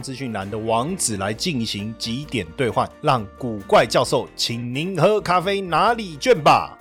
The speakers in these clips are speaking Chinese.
资讯栏的网址来进行几点兑换，让古怪教授请您喝咖啡拿礼券吧。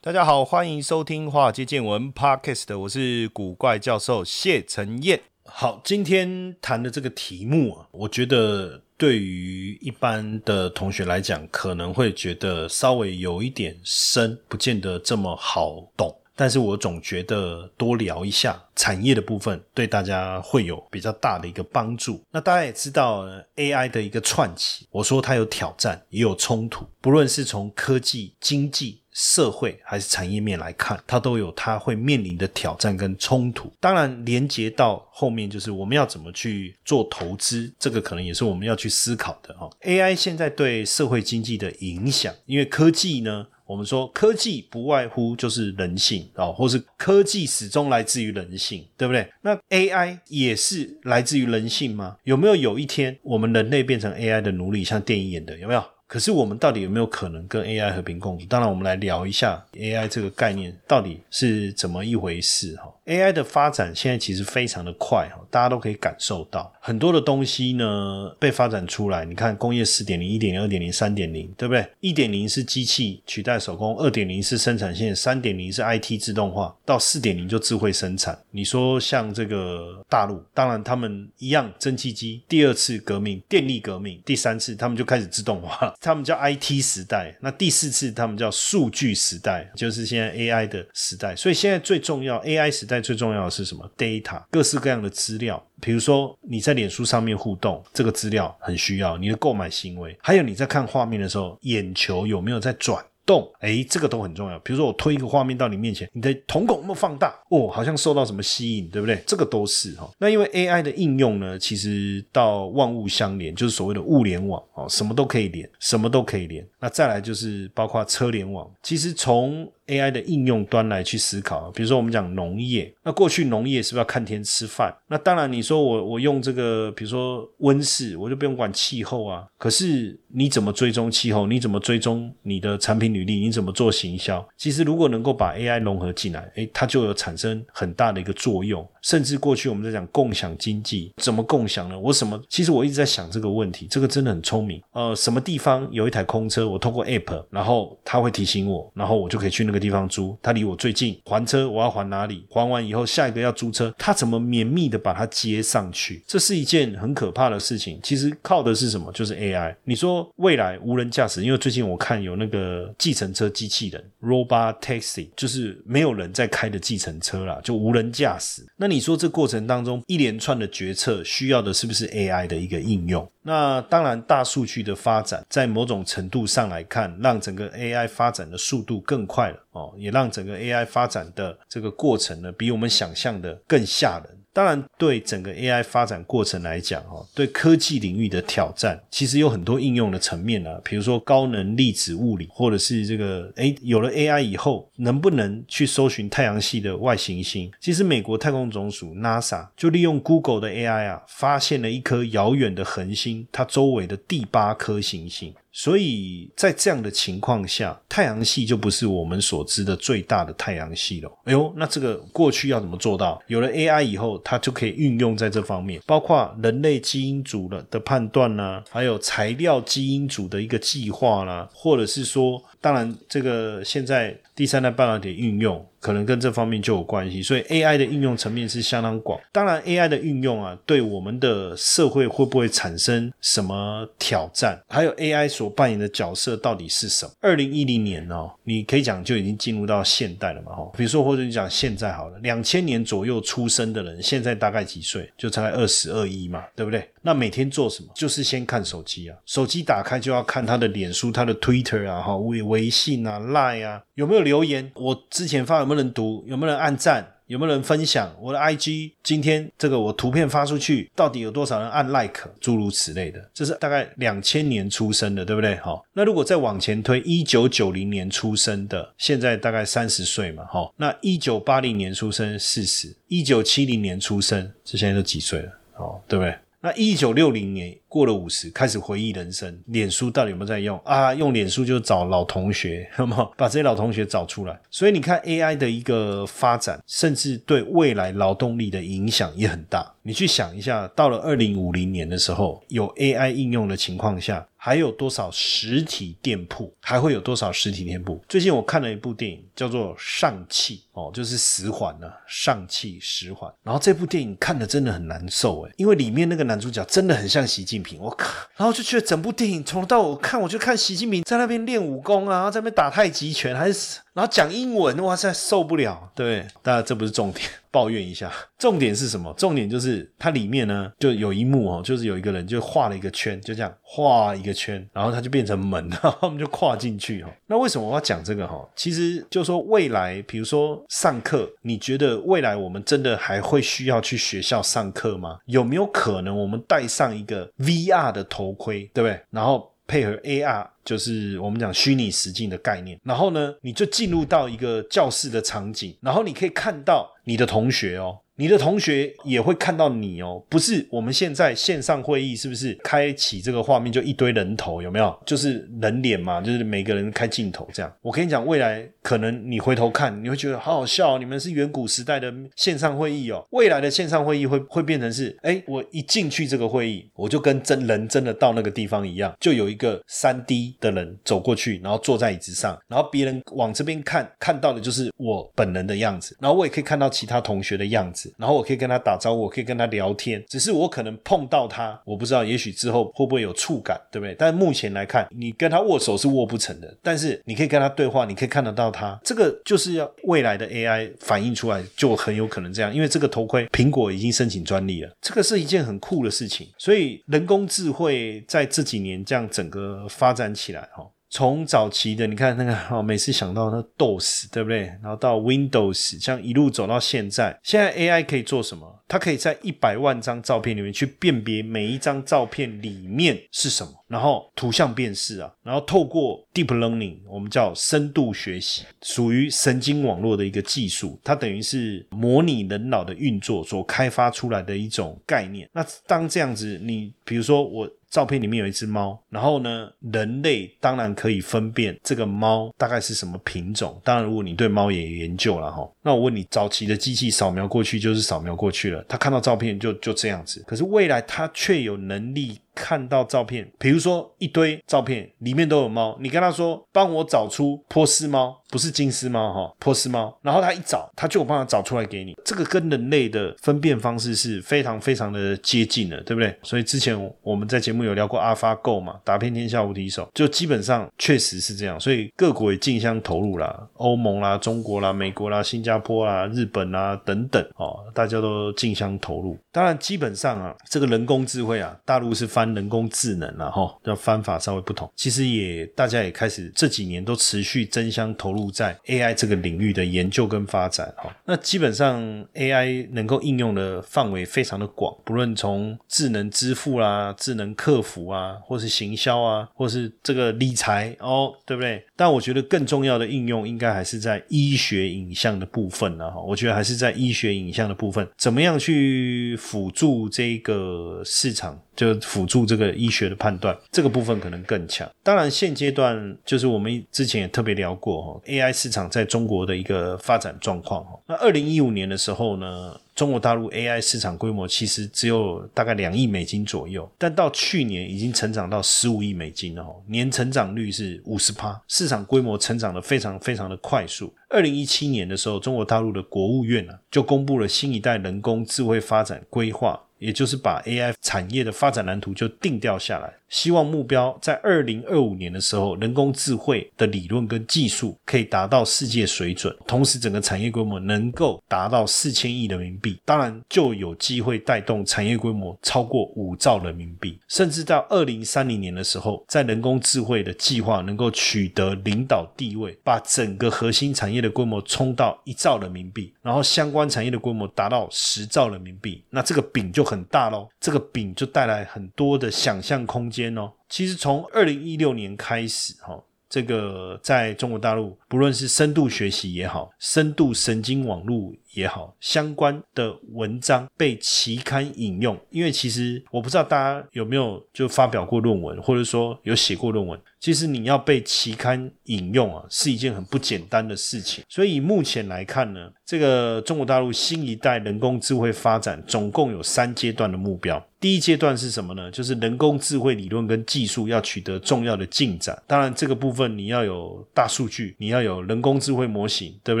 大家好，欢迎收听《华尔街见闻》Podcast，我是古怪教授谢承彦。好，今天谈的这个题目啊，我觉得对于一般的同学来讲，可能会觉得稍微有一点深，不见得这么好懂。但是我总觉得多聊一下产业的部分，对大家会有比较大的一个帮助。那大家也知道，AI 的一个串起，我说它有挑战，也有冲突，不论是从科技、经济。社会还是产业面来看，它都有它会面临的挑战跟冲突。当然，连接到后面就是我们要怎么去做投资，这个可能也是我们要去思考的哈。AI 现在对社会经济的影响，因为科技呢，我们说科技不外乎就是人性啊，或是科技始终来自于人性，对不对？那 AI 也是来自于人性吗？有没有有一天我们人类变成 AI 的奴隶，像电影演的，有没有？可是我们到底有没有可能跟 AI 和平共处？当然，我们来聊一下 AI 这个概念到底是怎么一回事哈。AI 的发展现在其实非常的快哈，大家都可以感受到很多的东西呢被发展出来。你看工业四点零、一点零、二点零、三点零，对不对？一点零是机器取代手工，二点零是生产线，三点零是 IT 自动化，到四点零就智慧生产。你说像这个大陆，当然他们一样蒸汽机，第二次革命电力革命，第三次他们就开始自动化。他们叫 IT 时代，那第四次他们叫数据时代，就是现在 AI 的时代。所以现在最重要 AI 时代最重要的是什么？data，各式各样的资料。比如说你在脸书上面互动，这个资料很需要你的购买行为，还有你在看画面的时候，眼球有没有在转？动，哎，这个都很重要。比如说，我推一个画面到你面前，你的瞳孔有没有放大？哦，好像受到什么吸引，对不对？这个都是哈。那因为 AI 的应用呢，其实到万物相连，就是所谓的物联网哦，什么都可以连，什么都可以连。那再来就是包括车联网，其实从 AI 的应用端来去思考，比如说我们讲农业，那过去农业是不是要看天吃饭？那当然，你说我我用这个，比如说温室，我就不用管气候啊。可是你怎么追踪气候？你怎么追踪你的产品履历？你怎么做行销？其实如果能够把 AI 融合进来，诶，它就有产生很大的一个作用。甚至过去我们在讲共享经济，怎么共享呢？我什么？其实我一直在想这个问题，这个真的很聪明。呃，什么地方有一台空车，我通过 App，然后它会提醒我，然后我就可以去那个地方租。它离我最近，还车我要还哪里？还完以后，下一个要租车，它怎么绵密的把它接上去？这是一件很可怕的事情。其实靠的是什么？就是 AI。你说未来无人驾驶，因为最近我看有那个计程车机器人 Robot Taxi，就是没有人在开的计程车啦，就无人驾驶。那你。你说这过程当中一连串的决策需要的是不是 AI 的一个应用？那当然，大数据的发展在某种程度上来看，让整个 AI 发展的速度更快了哦，也让整个 AI 发展的这个过程呢，比我们想象的更吓人。当然，对整个 AI 发展过程来讲，哈，对科技领域的挑战，其实有很多应用的层面啊。比如说高能粒子物理，或者是这个，诶，有了 AI 以后，能不能去搜寻太阳系的外行星？其实美国太空总署 NASA 就利用 Google 的 AI 啊，发现了一颗遥远的恒星，它周围的第八颗行星。所以在这样的情况下，太阳系就不是我们所知的最大的太阳系了。哎呦，那这个过去要怎么做到？有了 AI 以后，它就可以运用在这方面，包括人类基因组的的判断啦，还有材料基因组的一个计划啦，或者是说，当然这个现在第三代半导体运用。可能跟这方面就有关系，所以 AI 的应用层面是相当广。当然，AI 的运用啊，对我们的社会会不会产生什么挑战？还有 AI 所扮演的角色到底是什么？二零一零年哦，你可以讲就已经进入到现代了嘛？哈，比如说或者你讲现在好了，两千年左右出生的人，现在大概几岁？就大概二十二亿嘛，对不对？那每天做什么？就是先看手机啊，手机打开就要看他的脸书、他的 Twitter 啊，哈，微微信啊、Line 啊，有没有留言？我之前发有没有人读？有没有人按赞？有没有人分享我的 IG？今天这个我图片发出去，到底有多少人按 like？诸如此类的，这是大概两千年出生的，对不对？好，那如果再往前推，一九九零年出生的，现在大概三十岁嘛，哈，那一九八零年出生四十，一九七零年出生，这现在都几岁了？哦，对不对？那一九六零年过了五十，开始回忆人生，脸书到底有没有在用啊？用脸书就找老同学，那么把这些老同学找出来。所以你看 AI 的一个发展，甚至对未来劳动力的影响也很大。你去想一下，到了二零五零年的时候，有 AI 应用的情况下。还有多少实体店铺？还会有多少实体店铺？最近我看了一部电影，叫做《上气》哦，就是十环呢，《上气十环》。然后这部电影看的真的很难受诶，因为里面那个男主角真的很像习近我靠！然后就觉得整部电影从头到尾看，我就看习近平在那边练武功啊，在那边打太极拳，还是。然后讲英文，哇塞，受不了！对，当然这不是重点，抱怨一下。重点是什么？重点就是它里面呢，就有一幕哦，就是有一个人就画了一个圈，就这样画一个圈，然后它就变成门，然后我们就跨进去哈。那为什么我要讲这个哈？其实就说未来，比如说上课，你觉得未来我们真的还会需要去学校上课吗？有没有可能我们戴上一个 VR 的头盔，对不对？然后配合 AR。就是我们讲虚拟实境的概念，然后呢，你就进入到一个教室的场景，然后你可以看到你的同学哦。你的同学也会看到你哦，不是我们现在线上会议是不是开启这个画面就一堆人头有没有？就是人脸嘛，就是每个人开镜头这样。我跟你讲，未来可能你回头看，你会觉得好好笑哦。你们是远古时代的线上会议哦，未来的线上会议会会变成是，哎，我一进去这个会议，我就跟真人真的到那个地方一样，就有一个三 D 的人走过去，然后坐在椅子上，然后别人往这边看，看到的就是我本人的样子，然后我也可以看到其他同学的样子。然后我可以跟他打招呼，我可以跟他聊天，只是我可能碰到他，我不知道，也许之后会不会有触感，对不对？但目前来看，你跟他握手是握不成的，但是你可以跟他对话，你可以看得到他，这个就是要未来的 AI 反映出来，就很有可能这样，因为这个头盔苹果已经申请专利了，这个是一件很酷的事情，所以人工智慧在这几年这样整个发展起来，哈。从早期的你看那个 哦，每次想到那 DOS 对不对？然后到 Windows，这样一路走到现在。现在 AI 可以做什么？它可以在一百万张照片里面去辨别每一张照片里面是什么，然后图像辨识啊，然后透过 Deep Learning，我们叫深度学习，属于神经网络的一个技术。它等于是模拟人脑的运作所开发出来的一种概念。那当这样子，你比如说我。照片里面有一只猫，然后呢，人类当然可以分辨这个猫大概是什么品种。当然，如果你对猫也研究了哈，那我问你，早期的机器扫描过去就是扫描过去了，它看到照片就就这样子。可是未来它却有能力。看到照片，比如说一堆照片里面都有猫，你跟他说帮我找出波斯猫，不是金丝猫哈，波斯猫，然后他一找，他就有办法找出来给你。这个跟人类的分辨方式是非常非常的接近的，对不对？所以之前我们在节目有聊过阿发 Go 嘛，打遍天下无敌手，就基本上确实是这样。所以各国也竞相投入啦，欧盟啦、中国啦、美国啦、新加坡啦、日本啦等等哦，大家都竞相投入。当然，基本上啊，这个人工智慧啊，大陆是翻。人工智能了哈，的方法稍微不同。其实也大家也开始这几年都持续争相投入在 AI 这个领域的研究跟发展哈。那基本上 AI 能够应用的范围非常的广，不论从智能支付啦、智能客服啊，或是行销啊，或是这个理财哦，对不对？但我觉得更重要的应用应该还是在医学影像的部分呢哈。我觉得还是在医学影像的部分，怎么样去辅助这个市场？就辅助这个医学的判断，这个部分可能更强。当然，现阶段就是我们之前也特别聊过哈，AI 市场在中国的一个发展状况哈。那二零一五年的时候呢？中国大陆 AI 市场规模其实只有大概两亿美金左右，但到去年已经成长到十五亿美金了，年成长率是五十趴，市场规模成长的非常非常的快速。二零一七年的时候，中国大陆的国务院呢就公布了新一代人工智慧发展规划，也就是把 AI 产业的发展蓝图就定调下来。希望目标在二零二五年的时候，人工智慧的理论跟技术可以达到世界水准，同时整个产业规模能够达到四千亿人民币，当然就有机会带动产业规模超过五兆人民币，甚至到二零三零年的时候，在人工智慧的计划能够取得领导地位，把整个核心产业的规模冲到一兆人民币，然后相关产业的规模达到十兆人民币，那这个饼就很大喽，这个饼就带来很多的想象空间间哦。其实从二零一六年开始，哈。这个在中国大陆，不论是深度学习也好，深度神经网络也好，相关的文章被期刊引用。因为其实我不知道大家有没有就发表过论文，或者说有写过论文。其实你要被期刊引用啊，是一件很不简单的事情。所以目前来看呢，这个中国大陆新一代人工智慧发展总共有三阶段的目标。第一阶段是什么呢？就是人工智慧理论跟技术要取得重要的进展。当然，这个部分你要有大数据，你要有人工智慧模型，对不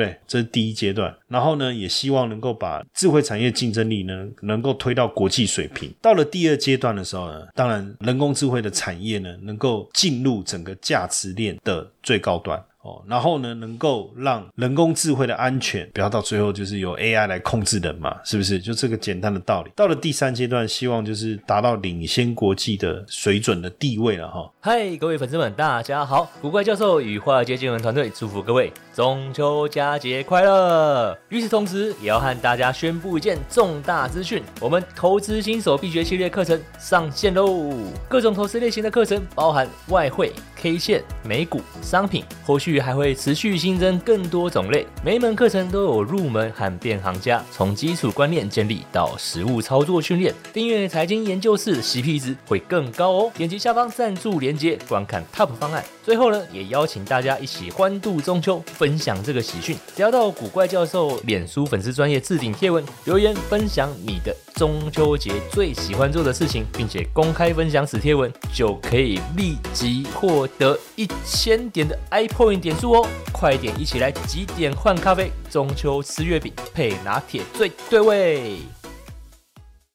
对？这是第一阶段。然后呢，也希望能够把智慧产业竞争力呢，能够推到国际水平。到了第二阶段的时候呢，当然人工智慧的产业呢，能够进入整个价值链的最高端。哦，然后呢，能够让人工智慧的安全不要到最后就是由 AI 来控制人嘛，是不是？就这个简单的道理。到了第三阶段，希望就是达到领先国际的水准的地位了哈。嗨，各位粉丝们，大家好！古怪教授与华尔街见闻团队祝福各位中秋佳节快乐。与此同时，也要和大家宣布一件重大资讯：我们投资新手必学系列课程上线喽！各种投资类型的课程，包含外汇、K 线、美股、商品，后续。还会持续新增更多种类，每一门课程都有入门和变行家，从基础观念建立到实物操作训练。订阅财经研究室，CP 值会更高哦。点击下方赞助连接，观看 TOP 方案。最后呢，也邀请大家一起欢度中秋，分享这个喜讯。只要到古怪教授脸书粉丝专业置顶贴文留言，分享你的中秋节最喜欢做的事情，并且公开分享此贴文，就可以立即获得一千点的 iPoint 点数哦！快点一起来几点换咖啡，中秋吃月饼配拿铁最对味。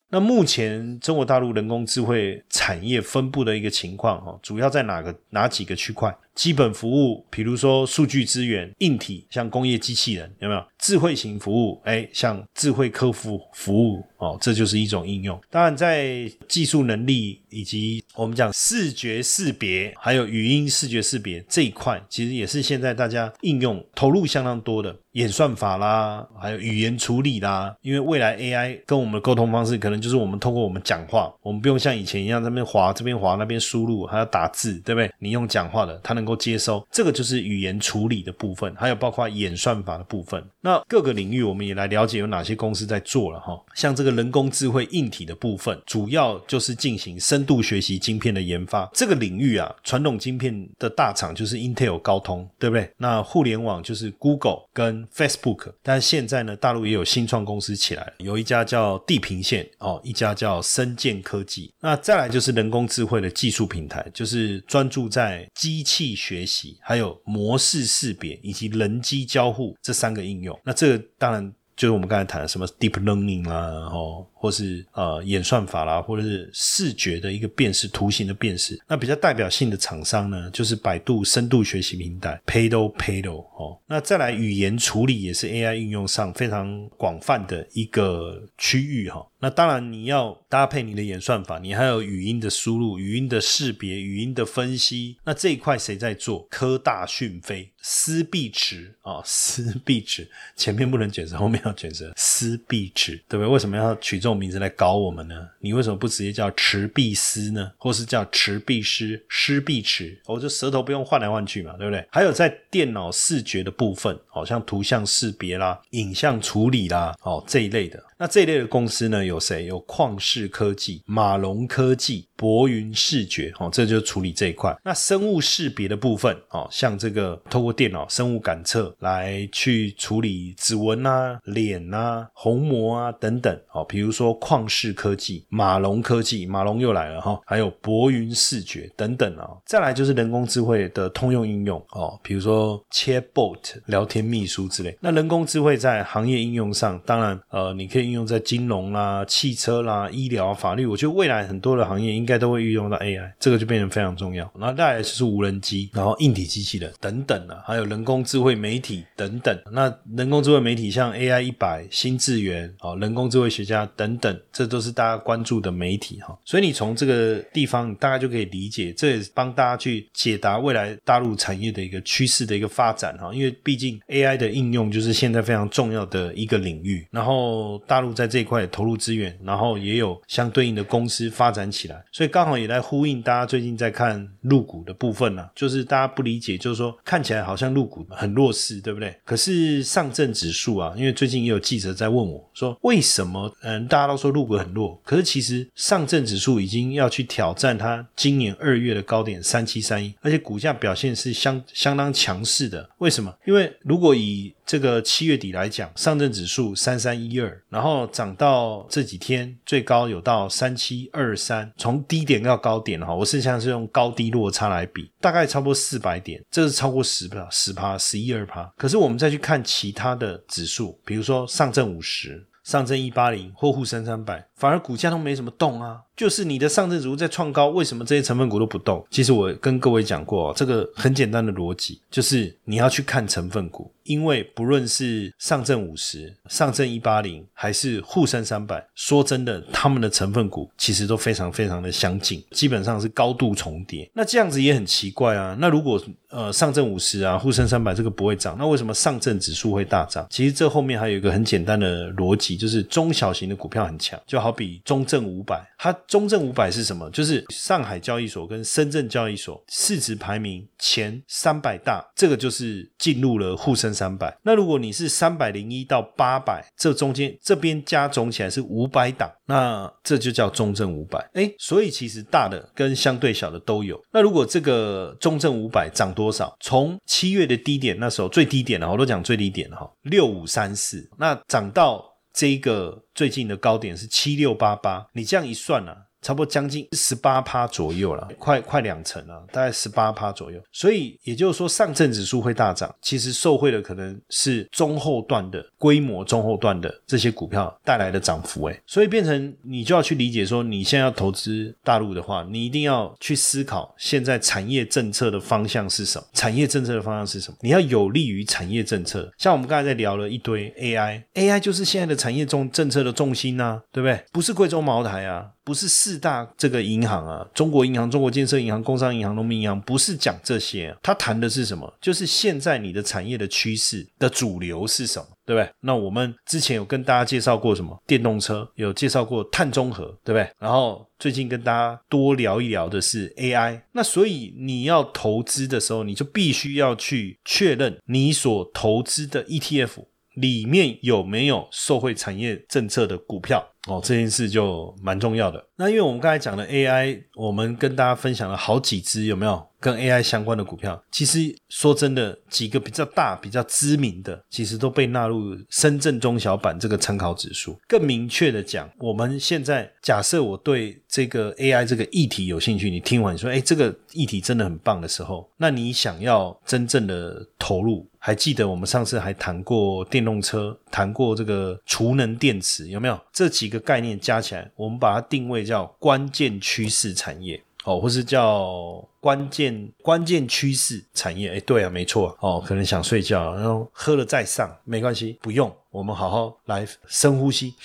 那目前中国大陆人工智慧产业分布的一个情况，哈，主要在哪个哪几个区块？基本服务，比如说数据资源、硬体，像工业机器人，有没有？智慧型服务，哎，像智慧客服服务，哦，这就是一种应用。当然，在技术能力以及我们讲视觉识别，还有语音视觉识别这一块，其实也是现在大家应用投入相当多的演算法啦，还有语言处理啦。因为未来 AI 跟我们的沟通方式，可能就是我们通过我们讲话，我们不用像以前一样这边滑这边滑那边输入，还要打字，对不对？你用讲话的，它能。能够接收这个就是语言处理的部分，还有包括演算法的部分。那各个领域我们也来了解有哪些公司在做了哈。像这个人工智慧硬体的部分，主要就是进行深度学习晶片的研发。这个领域啊，传统晶片的大厂就是 Intel、高通，对不对？那互联网就是 Google 跟 Facebook。但现在呢，大陆也有新创公司起来了，有一家叫地平线哦，一家叫深建科技。那再来就是人工智慧的技术平台，就是专注在机器。学习，还有模式识别以及人机交互这三个应用，那这个当然就是我们刚才谈的什么 deep learning 啊，然后。或是呃演算法啦，或者是视觉的一个辨识、图形的辨识。那比较代表性的厂商呢，就是百度深度学习平台 Pado Pado 哦。那再来语言处理也是 AI 应用上非常广泛的一个区域哈。那当然你要搭配你的演算法，你还有语音的输入、语音的识别、语音的分析。那这一块谁在做？科大讯飞、思必驰啊，思必驰前面不能卷舌，后面要卷舌，思必驰对不对？为什么要取这名字来搞我们呢？你为什么不直接叫池必思呢？或是叫池必诗、诗必池？我这舌头不用换来换去嘛，对不对？还有在电脑视觉的部分，好像图像识别啦、影像处理啦，哦这一类的。那这一类的公司呢，有谁？有旷视科技、马龙科技、博云视觉，哦，这就处理这一块。那生物识别的部分，哦，像这个透过电脑生物感测来去处理指纹啊、脸啊、虹膜啊等等，哦，比如说旷视科技、马龙科技，马龙又来了哈，还有博云视觉等等啊。再来就是人工智慧的通用应用，哦，比如说 Chatbot 聊天秘书之类。那人工智慧在行业应用上，当然，呃，你可以应。用在金融啦、汽车啦、医疗、法律，我觉得未来很多的行业应该。都会运用到 AI，这个就变成非常重要。然后再来就是无人机，然后硬体机器人等等啊，还有人工智慧媒体等等。那人工智慧媒体像 AI 一百、新智源啊，人工智慧学家等等，这都是大家关注的媒体哈。所以你从这个地方，大概就可以理解，这也帮大家去解答未来大陆产业的一个趋势的一个发展哈。因为毕竟 AI 的应用就是现在非常重要的一个领域，然后大陆在这一块投入资源，然后也有相对应的公司发展起来，所以刚好也来呼应大家最近在看入股的部分呢。就是大家不理解，就是说看起来好像入股很弱势，对不对？可是上证指数啊，因为最近也有记者在问我说，为什么嗯大家都说入股很弱，可是其实上证指数已经要去挑战它今年二月的高点三七三一，而且股价表现是相相当强势的。为什么？因为如果以这个七月底来讲，上证指数三三一二，然后涨到这几天最高有到三七二三，从低点到高点哈，我是像是用高低落差来比，大概超过四百点，这是超过十趴、十趴、十一二趴。可是我们再去看其他的指数，比如说上证五十、上证一八零或沪深三百，反而股价都没什么动啊。就是你的上证指数在创高，为什么这些成分股都不动？其实我跟各位讲过，这个很简单的逻辑，就是你要去看成分股，因为不论是上证五十、上证一八零，还是沪深三百，说真的，他们的成分股其实都非常非常的相近，基本上是高度重叠。那这样子也很奇怪啊。那如果呃上证五十啊、沪深三百这个不会涨，那为什么上证指数会大涨？其实这后面还有一个很简单的逻辑，就是中小型的股票很强，就好比中证五百，它。中证五百是什么？就是上海交易所跟深圳交易所市值排名前三百大，这个就是进入了沪深三百。那如果你是三百零一到八百，这中间这边加总起来是五百档，那这就叫中证五百。哎，所以其实大的跟相对小的都有。那如果这个中证五百涨多少？从七月的低点那时候最低点了，我都讲最低点了哈，六五三四，那涨到。这个最近的高点是七六八八，你这样一算呢？差不多将近十八趴左右了，快快两成了，大概十八趴左右。所以也就是说，上证指数会大涨，其实受惠的可能是中后段的规模、中后段的这些股票带来的涨幅。哎，所以变成你就要去理解说，你现在要投资大陆的话，你一定要去思考现在产业政策的方向是什么？产业政策的方向是什么？你要有利于产业政策。像我们刚才在聊了一堆 AI，AI 就是现在的产业重政策的重心呐，对不对？不是贵州茅台啊。不是四大这个银行啊，中国银行、中国建设银行、工商银行、农民银行，不是讲这些，他谈的是什么？就是现在你的产业的趋势的主流是什么，对不对？那我们之前有跟大家介绍过什么？电动车，有介绍过碳中和，对不对？然后最近跟大家多聊一聊的是 AI。那所以你要投资的时候，你就必须要去确认你所投资的 ETF 里面有没有受惠产业政策的股票。哦，这件事就蛮重要的。那因为我们刚才讲的 AI，我们跟大家分享了好几只，有没有跟 AI 相关的股票？其实说真的，几个比较大、比较知名的，其实都被纳入深圳中小板这个参考指数。更明确的讲，我们现在假设我对这个 AI 这个议题有兴趣，你听完说，哎，这个议题真的很棒的时候，那你想要真正的投入，还记得我们上次还谈过电动车，谈过这个储能电池，有没有这几？个概念加起来，我们把它定位叫关键趋势产业哦，或是叫关键关键趋势产业。哎，对啊，没错哦。可能想睡觉，然后喝了再上，没关系，不用。我们好好来深呼吸，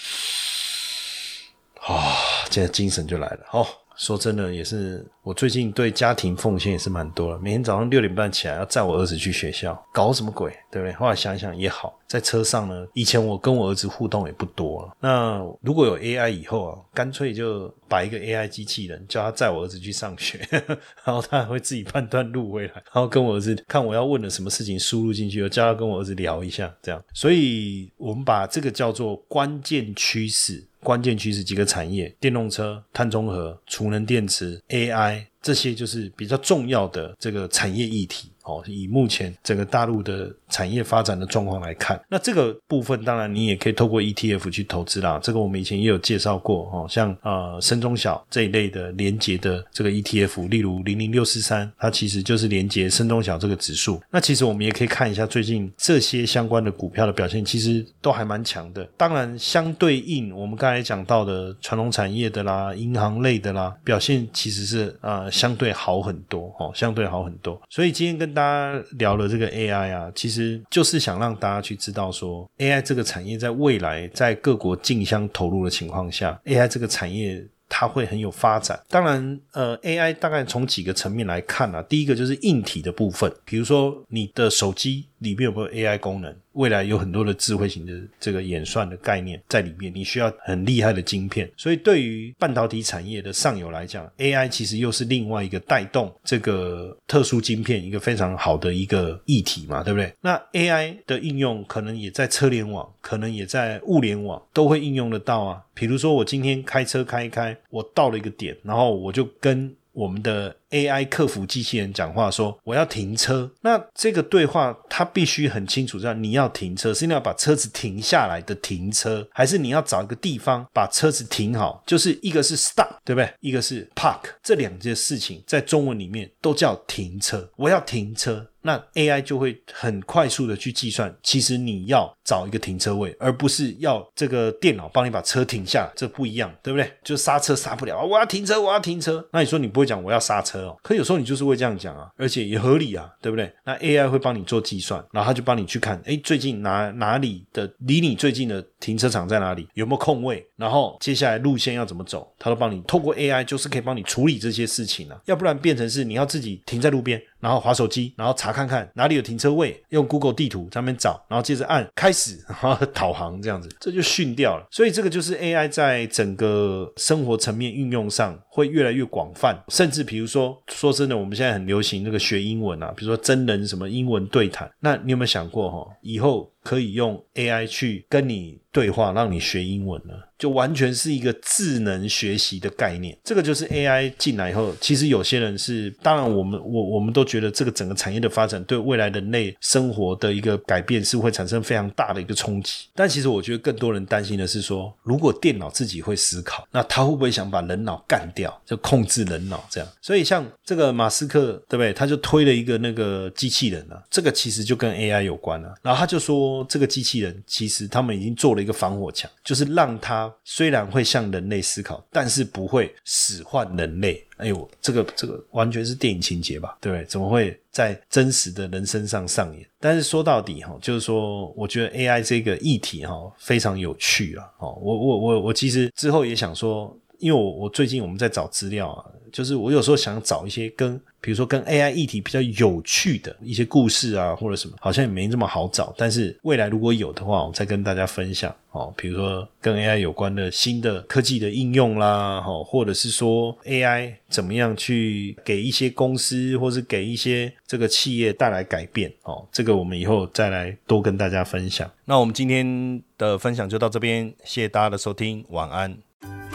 啊，现在精神就来了。哦，说真的，也是我最近对家庭奉献也是蛮多了。每天早上六点半起来要载我儿子去学校，搞什么鬼，对不对？后来想想也好。在车上呢，以前我跟我儿子互动也不多了。那如果有 AI 以后啊，干脆就摆一个 AI 机器人，叫他载我儿子去上学，然后他还会自己判断路回来，然后跟我儿子看我要问的什么事情输入进去，我叫他跟我儿子聊一下，这样。所以我们把这个叫做关键趋势，关键趋势几个产业：电动车、碳中和、储能电池、AI。这些就是比较重要的这个产业议题哦。以目前整个大陆的产业发展的状况来看，那这个部分当然你也可以透过 ETF 去投资啦。这个我们以前也有介绍过哦，像呃深中小这一类的连接的这个 ETF，例如零零六四三，它其实就是连接深中小这个指数。那其实我们也可以看一下最近这些相关的股票的表现，其实都还蛮强的。当然，相对应我们刚才讲到的传统产业的啦、银行类的啦，表现其实是呃相对好很多哦，相对好很多。所以今天跟大家聊了这个 AI 啊，其实就是想让大家去知道说，AI 这个产业在未来在各国竞相投入的情况下，AI 这个产业。它会很有发展。当然，呃，AI 大概从几个层面来看啊，第一个就是硬体的部分，比如说你的手机里面有没有 AI 功能。未来有很多的智慧型的这个演算的概念在里面，你需要很厉害的晶片。所以对于半导体产业的上游来讲，AI 其实又是另外一个带动这个特殊晶片一个非常好的一个议题嘛，对不对？那 AI 的应用可能也在车联网，可能也在物联网都会应用得到啊。比如说我今天开车开一开，我到了一个点，然后我就跟我们的 AI 客服机器人讲话说：“我要停车。”那这个对话，它必须很清楚，知道你要停车，是你要把车子停下来的停车，还是你要找一个地方把车子停好？就是一个是 stop，对不对？一个是 park，这两件事情在中文里面都叫停车。我要停车，那 AI 就会很快速的去计算，其实你要找一个停车位，而不是要这个电脑帮你把车停下，这不一样，对不对？就刹车刹不了啊！我要停车，我要停车。那你说你不会讲我要刹车哦？可有时候你就是会这样讲啊，而且也合理啊，对不对？那 AI 会帮你做计算，然后他就帮你去看，哎，最近哪哪里的离你最近的停车场在哪里，有没有空位，然后接下来路线要怎么走，他都帮你透过 AI 就是可以帮你处理这些事情了，要不然变成是你要自己停在路边。然后滑手机，然后查看看哪里有停车位，用 Google 地图上面找，然后接着按开始，然后导航这样子，这就训掉了。所以这个就是 AI 在整个生活层面运用上会越来越广泛，甚至比如说说真的，我们现在很流行那个学英文啊，比如说真人什么英文对谈，那你有没有想过哈，以后可以用 AI 去跟你对话，让你学英文呢？就完全是一个智能学习的概念，这个就是 AI 进来以后，其实有些人是，当然我们我我们都觉得这个整个产业的发展对未来人类生活的一个改变是会产生非常大的一个冲击。但其实我觉得更多人担心的是说，如果电脑自己会思考，那他会不会想把人脑干掉，就控制人脑这样？所以像这个马斯克对不对？他就推了一个那个机器人啊，这个其实就跟 AI 有关了。然后他就说，这个机器人其实他们已经做了一个防火墙，就是让它。虽然会像人类思考，但是不会使唤人类。哎呦，这个这个完全是电影情节吧？对不对？怎么会在真实的人身上上演？但是说到底哈，就是说，我觉得 AI 这个议题哈非常有趣啊。哦，我我我我其实之后也想说，因为我我最近我们在找资料啊，就是我有时候想找一些跟。比如说跟 AI 议题比较有趣的一些故事啊，或者什么，好像也没这么好找。但是未来如果有的话，我再跟大家分享哦。比如说跟 AI 有关的新的科技的应用啦，哈，或者是说 AI 怎么样去给一些公司，或是给一些这个企业带来改变哦。这个我们以后再来多跟大家分享。那我们今天的分享就到这边，谢谢大家的收听，晚安。